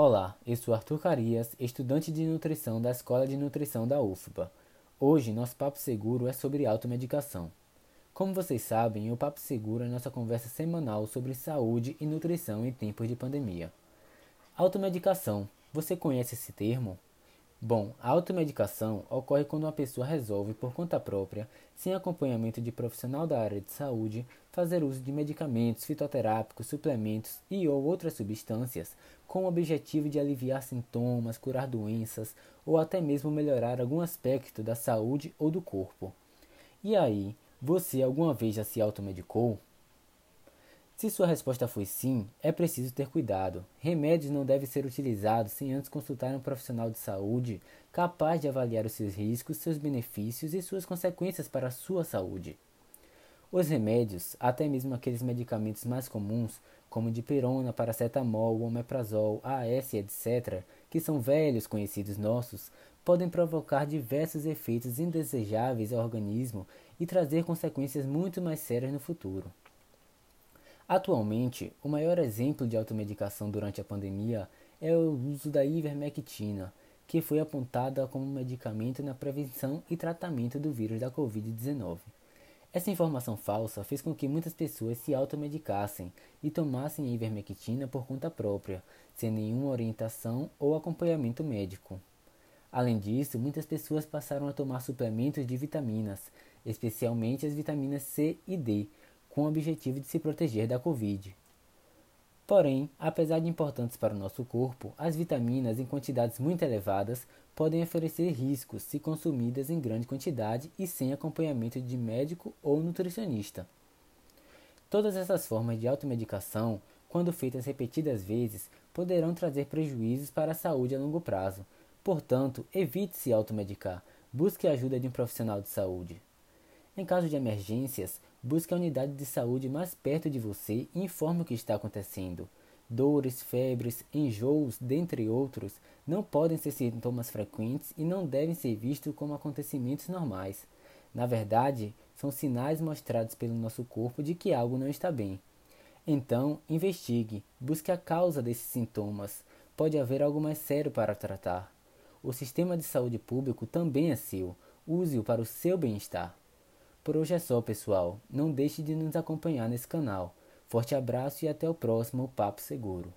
Olá, eu sou Arthur Carias, estudante de nutrição da Escola de Nutrição da UFBA. Hoje, nosso Papo Seguro é sobre automedicação. Como vocês sabem, o Papo Seguro é nossa conversa semanal sobre saúde e nutrição em tempos de pandemia. Automedicação, você conhece esse termo? Bom, a automedicação ocorre quando uma pessoa resolve, por conta própria, sem acompanhamento de profissional da área de saúde, fazer uso de medicamentos, fitoterápicos, suplementos e ou outras substâncias com o objetivo de aliviar sintomas, curar doenças ou até mesmo melhorar algum aspecto da saúde ou do corpo. E aí, você alguma vez já se automedicou? Se sua resposta foi sim, é preciso ter cuidado. Remédios não devem ser utilizados sem antes consultar um profissional de saúde capaz de avaliar os seus riscos, seus benefícios e suas consequências para a sua saúde. Os remédios, até mesmo aqueles medicamentos mais comuns, como dipirona, paracetamol, omeprazol, AS, etc., que são velhos conhecidos nossos, podem provocar diversos efeitos indesejáveis ao organismo e trazer consequências muito mais sérias no futuro. Atualmente, o maior exemplo de automedicação durante a pandemia é o uso da ivermectina, que foi apontada como medicamento na prevenção e tratamento do vírus da Covid-19. Essa informação falsa fez com que muitas pessoas se automedicassem e tomassem a ivermectina por conta própria, sem nenhuma orientação ou acompanhamento médico. Além disso, muitas pessoas passaram a tomar suplementos de vitaminas, especialmente as vitaminas C e D, com o objetivo de se proteger da Covid. Porém, apesar de importantes para o nosso corpo, as vitaminas em quantidades muito elevadas podem oferecer riscos se consumidas em grande quantidade e sem acompanhamento de médico ou nutricionista. Todas essas formas de automedicação, quando feitas repetidas vezes, poderão trazer prejuízos para a saúde a longo prazo. Portanto, evite se automedicar. Busque a ajuda de um profissional de saúde. Em caso de emergências, busque a unidade de saúde mais perto de você e informe o que está acontecendo. Dores, febres, enjoos, dentre outros, não podem ser sintomas frequentes e não devem ser vistos como acontecimentos normais. Na verdade, são sinais mostrados pelo nosso corpo de que algo não está bem. Então, investigue, busque a causa desses sintomas. Pode haver algo mais sério para tratar. O sistema de saúde público também é seu. Use-o para o seu bem-estar. Por hoje é só, pessoal. Não deixe de nos acompanhar nesse canal. Forte abraço e até o próximo Papo Seguro.